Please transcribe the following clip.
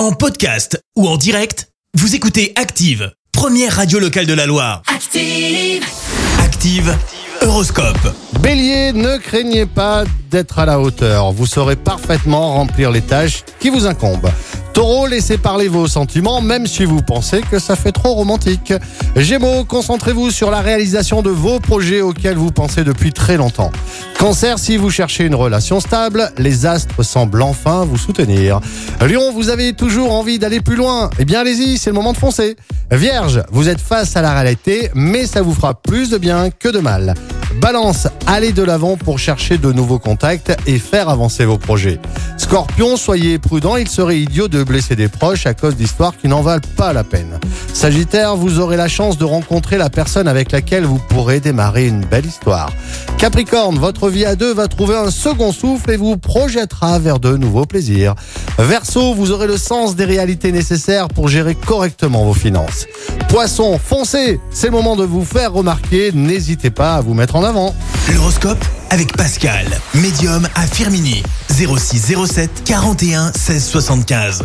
En podcast ou en direct, vous écoutez Active, première radio locale de la Loire. Active. Active, Horoscope. Bélier, ne craignez pas d'être à la hauteur. Vous saurez parfaitement remplir les tâches qui vous incombent. Taureau, laissez parler vos sentiments, même si vous pensez que ça fait trop romantique. Gémeaux, concentrez-vous sur la réalisation de vos projets auxquels vous pensez depuis très longtemps. Cancer, si vous cherchez une relation stable, les astres semblent enfin vous soutenir. Lion, vous avez toujours envie d'aller plus loin. Eh bien, allez-y, c'est le moment de foncer. Vierge, vous êtes face à la réalité, mais ça vous fera plus de bien que de mal. Balance, allez de l'avant pour chercher de nouveaux contacts et faire avancer vos projets. Scorpion, soyez prudent, il serait idiot de blesser des proches à cause d'histoires qui n'en valent pas la peine. Sagittaire, vous aurez la chance de rencontrer la personne avec laquelle vous pourrez démarrer une belle histoire. Capricorne, votre vie à deux va trouver un second souffle et vous projettera vers de nouveaux plaisirs. Verseau, vous aurez le sens des réalités nécessaires pour gérer correctement vos finances. Poisson, foncez, c'est le moment de vous faire remarquer, n'hésitez pas à vous mettre en avant. L'horoscope avec Pascal, médium à Firmini. 06 07 41 16 75.